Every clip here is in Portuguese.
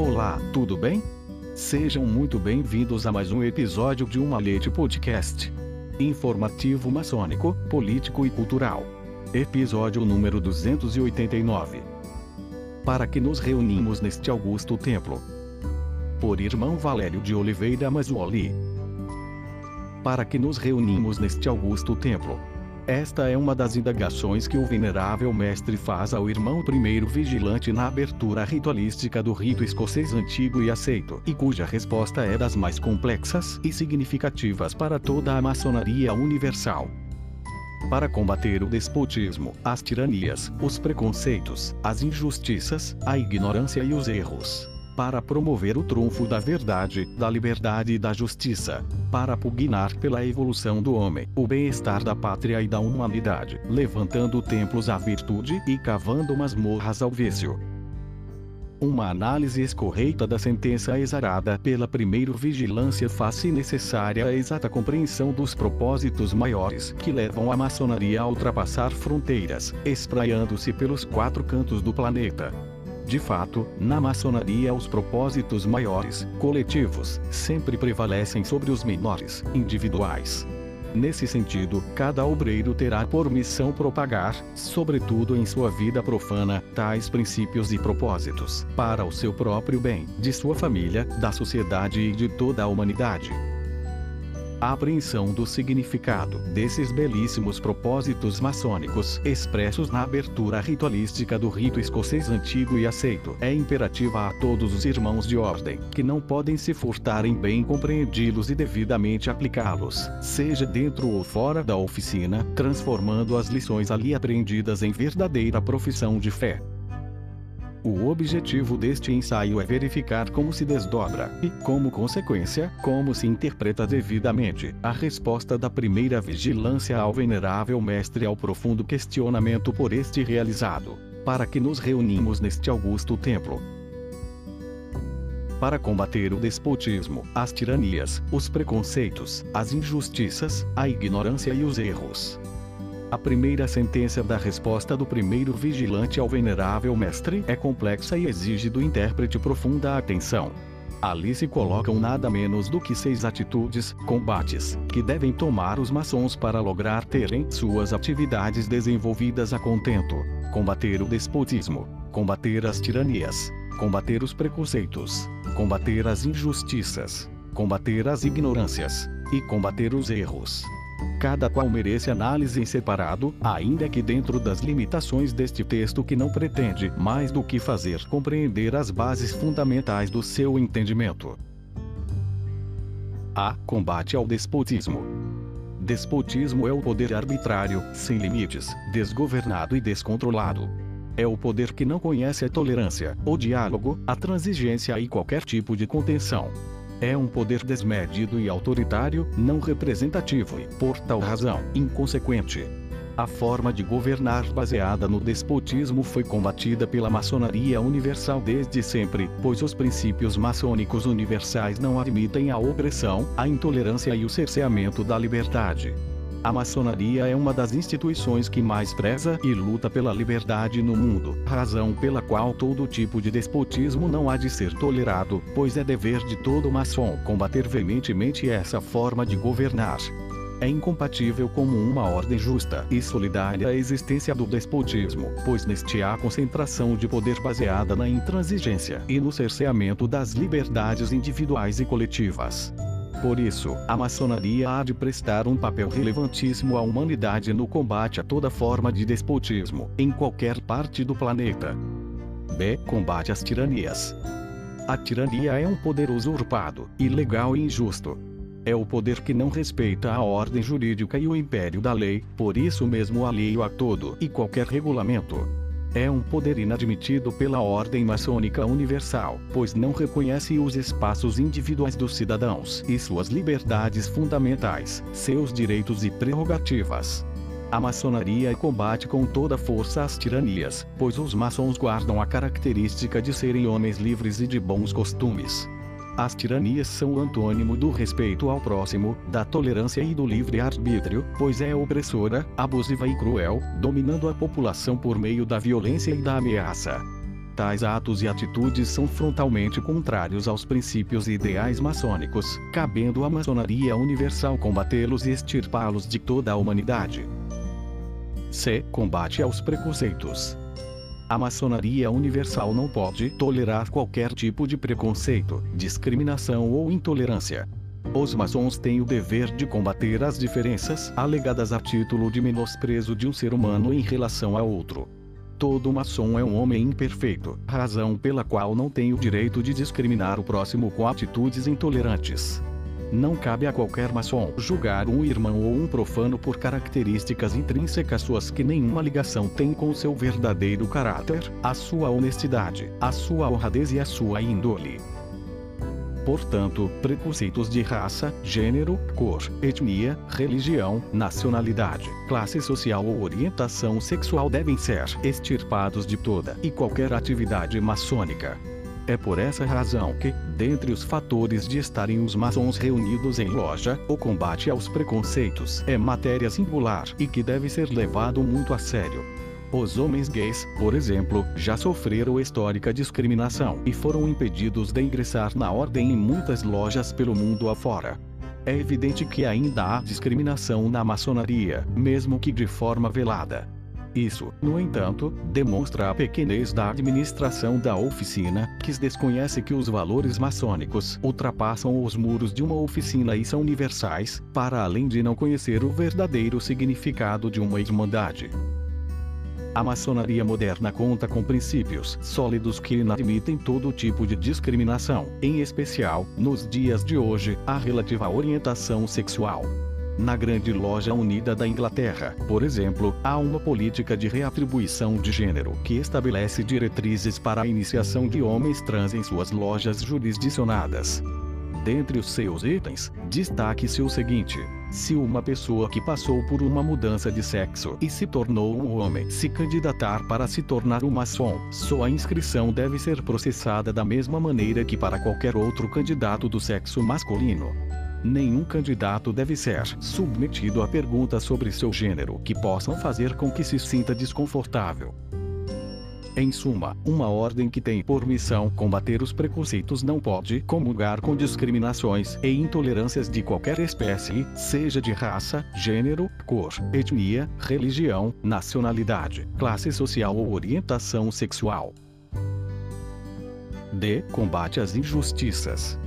Olá, tudo bem? Sejam muito bem-vindos a mais um episódio de Uma Leite Podcast. Informativo maçônico, político e cultural. Episódio número 289. Para que nos reunimos neste augusto templo? Por irmão Valério de Oliveira Mazuoli. Para que nos reunimos neste augusto templo? Esta é uma das indagações que o venerável mestre faz ao irmão primeiro vigilante na abertura ritualística do rito escocês antigo e aceito, e cuja resposta é das mais complexas e significativas para toda a maçonaria universal. Para combater o despotismo, as tiranias, os preconceitos, as injustiças, a ignorância e os erros para promover o trunfo da verdade, da liberdade e da justiça, para pugnar pela evolução do homem, o bem-estar da pátria e da humanidade, levantando templos à virtude e cavando masmorras ao vício. Uma análise escorreita da sentença exarada pela primeiro vigilância faz-se necessária a exata compreensão dos propósitos maiores que levam a maçonaria a ultrapassar fronteiras, espraiando-se pelos quatro cantos do planeta. De fato, na maçonaria os propósitos maiores, coletivos, sempre prevalecem sobre os menores, individuais. Nesse sentido, cada obreiro terá por missão propagar, sobretudo em sua vida profana, tais princípios e propósitos, para o seu próprio bem, de sua família, da sociedade e de toda a humanidade a apreensão do significado desses belíssimos propósitos maçônicos expressos na abertura ritualística do rito escocês antigo e aceito é imperativa a todos os irmãos de ordem, que não podem se furtar em bem compreendi-los e devidamente aplicá-los, seja dentro ou fora da oficina, transformando as lições ali aprendidas em verdadeira profissão de fé. O objetivo deste ensaio é verificar como se desdobra e, como consequência, como se interpreta devidamente a resposta da primeira vigilância ao venerável mestre ao profundo questionamento por este realizado. Para que nos reunimos neste augusto templo, para combater o despotismo, as tiranias, os preconceitos, as injustiças, a ignorância e os erros. A primeira sentença da resposta do primeiro vigilante ao venerável mestre é complexa e exige do intérprete profunda atenção. Ali se colocam nada menos do que seis atitudes, combates, que devem tomar os maçons para lograr terem suas atividades desenvolvidas a contento. Combater o despotismo, combater as tiranias, combater os preconceitos, combater as injustiças, combater as ignorâncias e combater os erros cada qual merece análise em separado, ainda que dentro das limitações deste texto que não pretende mais do que fazer compreender as bases fundamentais do seu entendimento. A. Combate ao despotismo. Despotismo é o poder arbitrário, sem limites, desgovernado e descontrolado. É o poder que não conhece a tolerância, o diálogo, a transigência e qualquer tipo de contenção. É um poder desmedido e autoritário, não representativo e, por tal razão, inconsequente. A forma de governar baseada no despotismo foi combatida pela maçonaria universal desde sempre, pois os princípios maçônicos universais não admitem a opressão, a intolerância e o cerceamento da liberdade. A maçonaria é uma das instituições que mais preza e luta pela liberdade no mundo, razão pela qual todo tipo de despotismo não há de ser tolerado, pois é dever de todo maçom combater veementemente essa forma de governar. É incompatível como uma ordem justa e solidária a existência do despotismo, pois neste há concentração de poder baseada na intransigência e no cerceamento das liberdades individuais e coletivas. Por isso, a maçonaria há de prestar um papel relevantíssimo à humanidade no combate a toda forma de despotismo, em qualquer parte do planeta. B. Combate às tiranias. A tirania é um poder usurpado, ilegal e injusto. É o poder que não respeita a ordem jurídica e o império da lei, por isso mesmo alheio a todo e qualquer regulamento. É um poder inadmitido pela ordem maçônica universal, pois não reconhece os espaços individuais dos cidadãos e suas liberdades fundamentais, seus direitos e prerrogativas. A maçonaria combate com toda força as tiranias, pois os maçons guardam a característica de serem homens livres e de bons costumes. As tiranias são o antônimo do respeito ao próximo, da tolerância e do livre-arbítrio, pois é opressora, abusiva e cruel, dominando a população por meio da violência e da ameaça. Tais atos e atitudes são frontalmente contrários aos princípios e ideais maçônicos, cabendo à maçonaria universal combatê-los e extirpá-los de toda a humanidade. C. Combate aos preconceitos. A maçonaria universal não pode tolerar qualquer tipo de preconceito, discriminação ou intolerância. Os maçons têm o dever de combater as diferenças alegadas a título de menosprezo de um ser humano em relação a outro. Todo maçom é um homem imperfeito, razão pela qual não tem o direito de discriminar o próximo com atitudes intolerantes. Não cabe a qualquer maçom julgar um irmão ou um profano por características intrínsecas suas que nenhuma ligação tem com seu verdadeiro caráter, a sua honestidade, a sua honradez e a sua índole. Portanto, preconceitos de raça, gênero, cor, etnia, religião, nacionalidade, classe social ou orientação sexual devem ser extirpados de toda e qualquer atividade maçônica. É por essa razão que, dentre os fatores de estarem os maçons reunidos em loja, o combate aos preconceitos é matéria singular e que deve ser levado muito a sério. Os homens gays, por exemplo, já sofreram histórica discriminação e foram impedidos de ingressar na ordem em muitas lojas pelo mundo afora. É evidente que ainda há discriminação na maçonaria, mesmo que de forma velada. Isso, no entanto, demonstra a pequenez da administração da oficina, que desconhece que os valores maçônicos ultrapassam os muros de uma oficina e são universais, para além de não conhecer o verdadeiro significado de uma irmandade. A maçonaria moderna conta com princípios sólidos que inadmitem todo tipo de discriminação, em especial, nos dias de hoje, a relativa orientação sexual. Na Grande Loja Unida da Inglaterra, por exemplo, há uma política de reatribuição de gênero que estabelece diretrizes para a iniciação de homens trans em suas lojas jurisdicionadas. Dentre os seus itens, destaque-se o seguinte: se uma pessoa que passou por uma mudança de sexo e se tornou um homem se candidatar para se tornar um maçom, sua inscrição deve ser processada da mesma maneira que para qualquer outro candidato do sexo masculino. Nenhum candidato deve ser submetido a perguntas sobre seu gênero que possam fazer com que se sinta desconfortável. Em suma, uma ordem que tem por missão combater os preconceitos não pode comungar com discriminações e intolerâncias de qualquer espécie, seja de raça, gênero, cor, etnia, religião, nacionalidade, classe social ou orientação sexual. D. Combate às injustiças.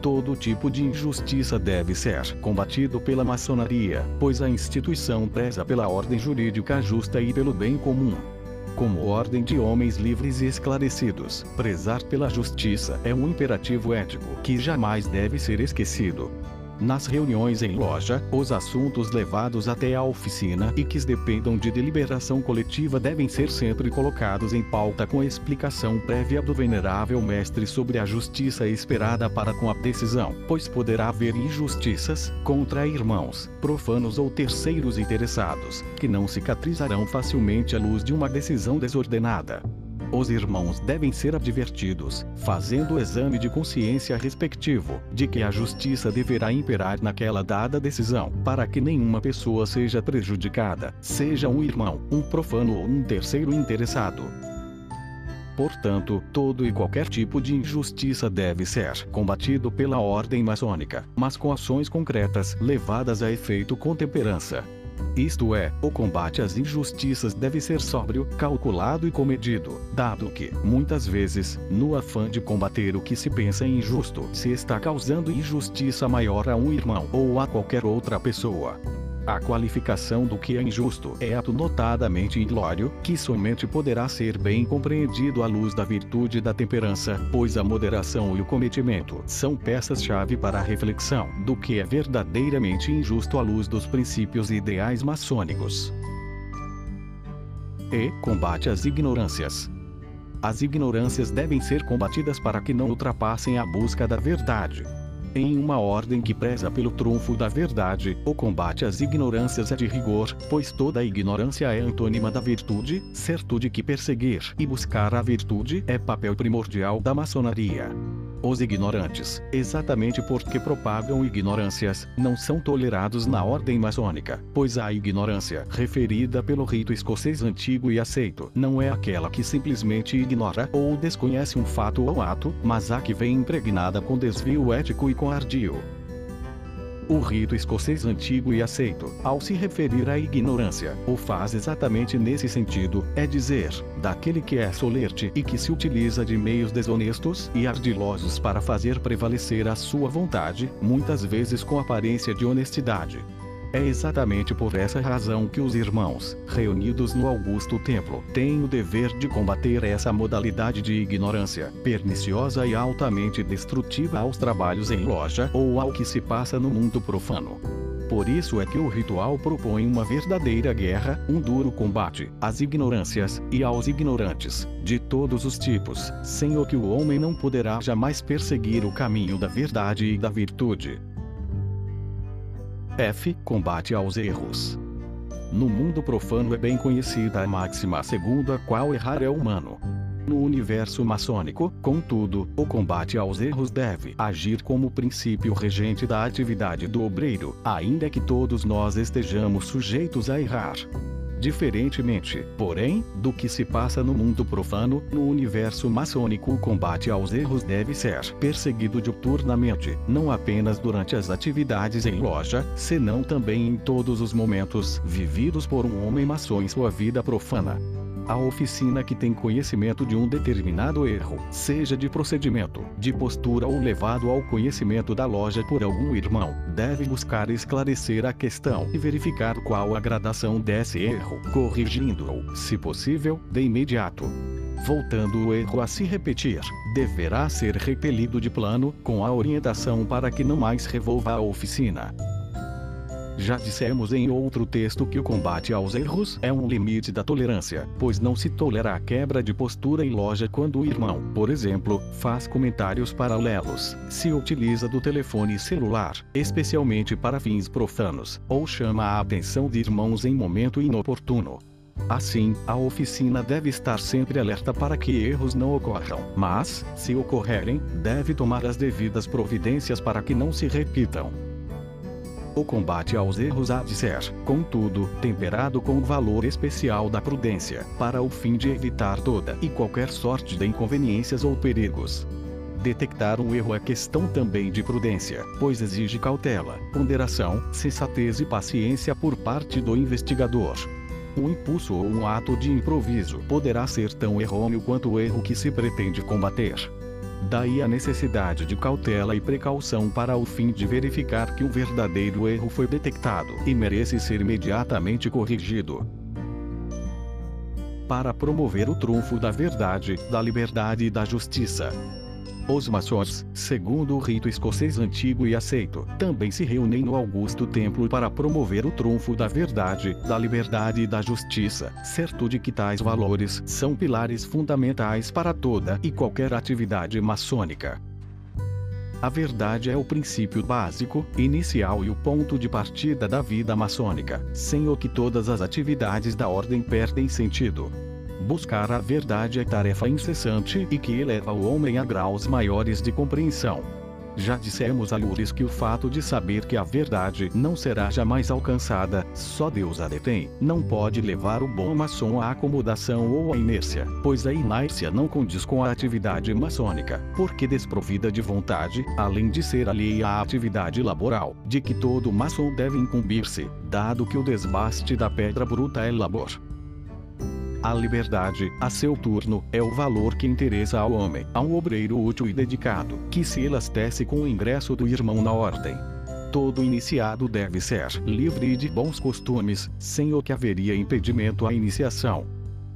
Todo tipo de injustiça deve ser combatido pela maçonaria, pois a instituição preza pela ordem jurídica justa e pelo bem comum como ordem de homens livres e esclarecidos. Prezar pela justiça é um imperativo ético que jamais deve ser esquecido. Nas reuniões em loja, os assuntos levados até a oficina e que dependam de deliberação coletiva devem ser sempre colocados em pauta com explicação prévia do venerável mestre sobre a justiça esperada para com a decisão, pois poderá haver injustiças contra irmãos, profanos ou terceiros interessados, que não cicatrizarão facilmente à luz de uma decisão desordenada. Os irmãos devem ser advertidos, fazendo o exame de consciência respectivo, de que a justiça deverá imperar naquela dada decisão, para que nenhuma pessoa seja prejudicada, seja um irmão, um profano ou um terceiro interessado. Portanto, todo e qualquer tipo de injustiça deve ser combatido pela ordem maçônica, mas com ações concretas levadas a efeito com temperança, isto é, o combate às injustiças deve ser sóbrio, calculado e comedido, dado que, muitas vezes, no afã de combater o que se pensa injusto, se está causando injustiça maior a um irmão ou a qualquer outra pessoa. A qualificação do que é injusto é ato notadamente ilório, que somente poderá ser bem compreendido à luz da virtude da temperança, pois a moderação e o cometimento são peças-chave para a reflexão do que é verdadeiramente injusto à luz dos princípios e ideais maçônicos. E combate às ignorâncias. As ignorâncias devem ser combatidas para que não ultrapassem a busca da verdade. Em uma ordem que preza pelo trunfo da verdade, o combate às ignorâncias é de rigor, pois toda ignorância é antônima da virtude, certude que perseguir e buscar a virtude é papel primordial da maçonaria. Os ignorantes, exatamente porque propagam ignorâncias, não são tolerados na ordem maçônica, pois a ignorância, referida pelo rito escocês antigo e aceito, não é aquela que simplesmente ignora ou desconhece um fato ou ato, mas a que vem impregnada com desvio ético e com ardil. O rito escocês antigo e aceito, ao se referir à ignorância, o faz exatamente nesse sentido, é dizer, daquele que é solerte e que se utiliza de meios desonestos e ardilosos para fazer prevalecer a sua vontade, muitas vezes com aparência de honestidade. É exatamente por essa razão que os irmãos, reunidos no Augusto Templo, têm o dever de combater essa modalidade de ignorância, perniciosa e altamente destrutiva aos trabalhos em loja ou ao que se passa no mundo profano. Por isso é que o ritual propõe uma verdadeira guerra, um duro combate, às ignorâncias, e aos ignorantes, de todos os tipos, sem o que o homem não poderá jamais perseguir o caminho da verdade e da virtude. F. Combate aos erros. No mundo profano é bem conhecida a máxima segundo a qual errar é humano. No universo maçônico, contudo, o combate aos erros deve agir como princípio regente da atividade do obreiro, ainda que todos nós estejamos sujeitos a errar. Diferentemente, porém, do que se passa no mundo profano, no universo maçônico o combate aos erros deve ser perseguido diuturnamente, não apenas durante as atividades em loja, senão também em todos os momentos vividos por um homem maçom em sua vida profana a oficina que tem conhecimento de um determinado erro, seja de procedimento, de postura ou levado ao conhecimento da loja por algum irmão, deve buscar esclarecer a questão e verificar qual a gradação desse erro, corrigindo-o, se possível, de imediato. Voltando o erro a se repetir, deverá ser repelido de plano, com a orientação para que não mais revolva a oficina. Já dissemos em outro texto que o combate aos erros é um limite da tolerância, pois não se tolera a quebra de postura em loja quando o irmão, por exemplo, faz comentários paralelos, se utiliza do telefone celular, especialmente para fins profanos, ou chama a atenção de irmãos em momento inoportuno. Assim, a oficina deve estar sempre alerta para que erros não ocorram, mas, se ocorrerem, deve tomar as devidas providências para que não se repitam. O combate aos erros há de ser, contudo, temperado com o valor especial da prudência, para o fim de evitar toda e qualquer sorte de inconveniências ou perigos. Detectar um erro é questão também de prudência, pois exige cautela, ponderação, sensatez e paciência por parte do investigador. Um impulso ou um ato de improviso poderá ser tão errôneo quanto o erro que se pretende combater. Daí a necessidade de cautela e precaução para o fim de verificar que o verdadeiro erro foi detectado e merece ser imediatamente corrigido. Para promover o trunfo da verdade, da liberdade e da justiça. Os maçons, segundo o rito escocês antigo e aceito, também se reúnem no Augusto Templo para promover o trunfo da verdade, da liberdade e da justiça, certo de que tais valores são pilares fundamentais para toda e qualquer atividade maçônica. A verdade é o princípio básico, inicial e o ponto de partida da vida maçônica, sem o que todas as atividades da ordem perdem sentido. Buscar a verdade é tarefa incessante e que eleva o homem a graus maiores de compreensão. Já dissemos a Lures que o fato de saber que a verdade não será jamais alcançada, só Deus a detém, não pode levar o bom maçom à acomodação ou à inércia, pois a inércia não condiz com a atividade maçônica, porque desprovida de vontade, além de ser alheia à atividade laboral, de que todo maçom deve incumbir-se, dado que o desbaste da pedra bruta é labor. A liberdade, a seu turno, é o valor que interessa ao homem, a um obreiro útil e dedicado, que se elastece com o ingresso do irmão na ordem. Todo iniciado deve ser livre de bons costumes, sem o que haveria impedimento à iniciação.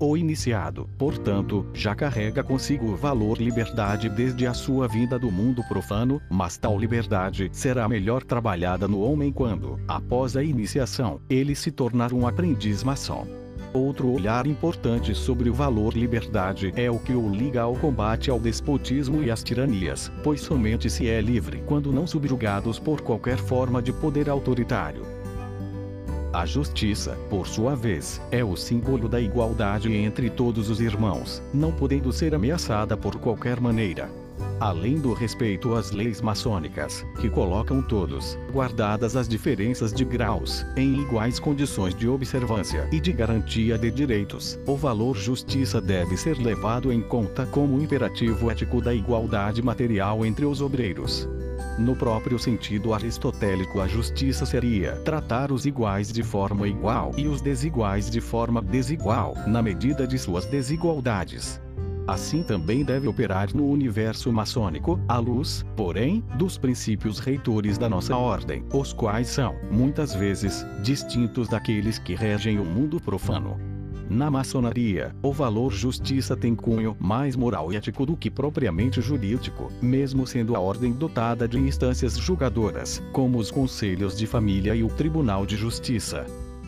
O iniciado, portanto, já carrega consigo o valor liberdade desde a sua vinda do mundo profano, mas tal liberdade será melhor trabalhada no homem quando, após a iniciação, ele se tornar um aprendiz maçom. Outro olhar importante sobre o valor liberdade é o que o liga ao combate ao despotismo e às tiranias, pois somente se é livre quando não subjugados por qualquer forma de poder autoritário. A justiça, por sua vez, é o símbolo da igualdade entre todos os irmãos, não podendo ser ameaçada por qualquer maneira. Além do respeito às leis maçônicas, que colocam todos, guardadas as diferenças de graus, em iguais condições de observância e de garantia de direitos, o valor justiça deve ser levado em conta como imperativo ético da igualdade material entre os obreiros. No próprio sentido aristotélico, a justiça seria tratar os iguais de forma igual e os desiguais de forma desigual, na medida de suas desigualdades. Assim também deve operar no universo maçônico, à luz, porém, dos princípios reitores da nossa ordem, os quais são, muitas vezes, distintos daqueles que regem o mundo profano. Na maçonaria, o valor justiça tem cunho mais moral e ético do que propriamente jurídico, mesmo sendo a ordem dotada de instâncias julgadoras, como os conselhos de família e o Tribunal de Justiça.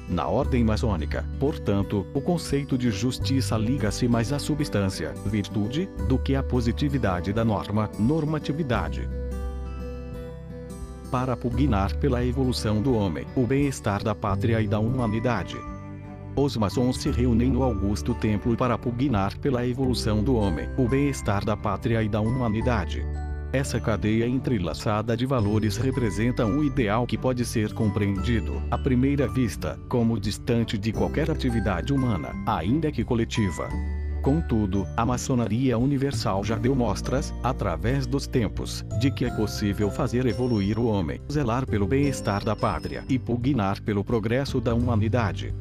Na ordem maçônica, portanto, o conceito de justiça liga-se mais à substância, virtude, do que à positividade da norma, normatividade. Para pugnar pela evolução do homem, o bem-estar da pátria e da humanidade. Os maçons se reúnem no Augusto Templo para pugnar pela evolução do homem, o bem-estar da pátria e da humanidade. Essa cadeia entrelaçada de valores representa um ideal que pode ser compreendido, à primeira vista, como distante de qualquer atividade humana, ainda que coletiva. Contudo, a maçonaria universal já deu mostras, através dos tempos, de que é possível fazer evoluir o homem, zelar pelo bem-estar da pátria e pugnar pelo progresso da humanidade.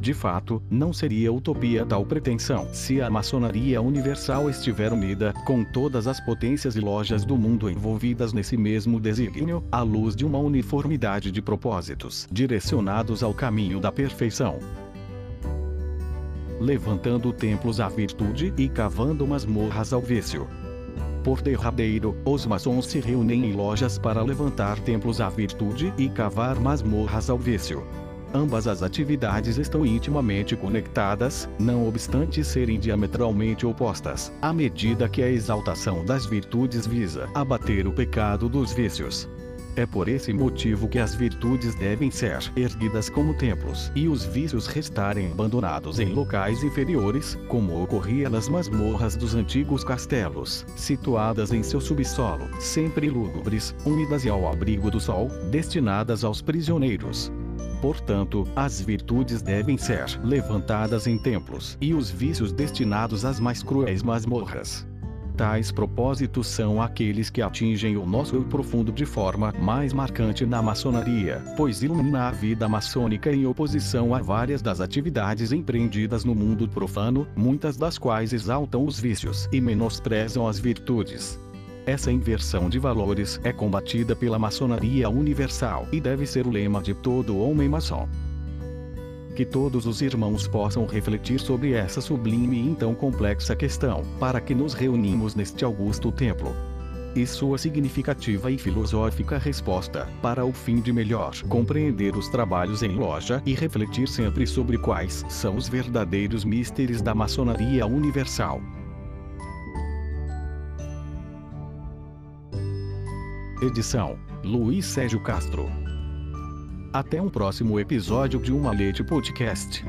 De fato, não seria utopia tal pretensão se a maçonaria universal estiver unida, com todas as potências e lojas do mundo envolvidas nesse mesmo desígnio, à luz de uma uniformidade de propósitos direcionados ao caminho da perfeição levantando templos à virtude e cavando masmorras ao vício. Por derradeiro, os maçons se reúnem em lojas para levantar templos à virtude e cavar masmorras ao vício. Ambas as atividades estão intimamente conectadas, não obstante serem diametralmente opostas, à medida que a exaltação das virtudes visa abater o pecado dos vícios. É por esse motivo que as virtudes devem ser erguidas como templos e os vícios restarem abandonados em locais inferiores, como ocorria nas masmorras dos antigos castelos, situadas em seu subsolo, sempre lúgubres, unidas e ao abrigo do sol, destinadas aos prisioneiros. Portanto, as virtudes devem ser levantadas em templos e os vícios destinados às mais cruéis masmorras. Tais propósitos são aqueles que atingem o nosso eu profundo de forma mais marcante na maçonaria, pois ilumina a vida maçônica em oposição a várias das atividades empreendidas no mundo profano, muitas das quais exaltam os vícios e menosprezam as virtudes. Essa inversão de valores é combatida pela maçonaria universal e deve ser o lema de todo homem maçom. Que todos os irmãos possam refletir sobre essa sublime e então complexa questão, para que nos reunimos neste augusto templo. E sua significativa e filosófica resposta, para o fim de melhor compreender os trabalhos em loja e refletir sempre sobre quais são os verdadeiros mistérios da maçonaria universal. Edição: Luiz Sérgio Castro. Até um próximo episódio de Uma Leite Podcast.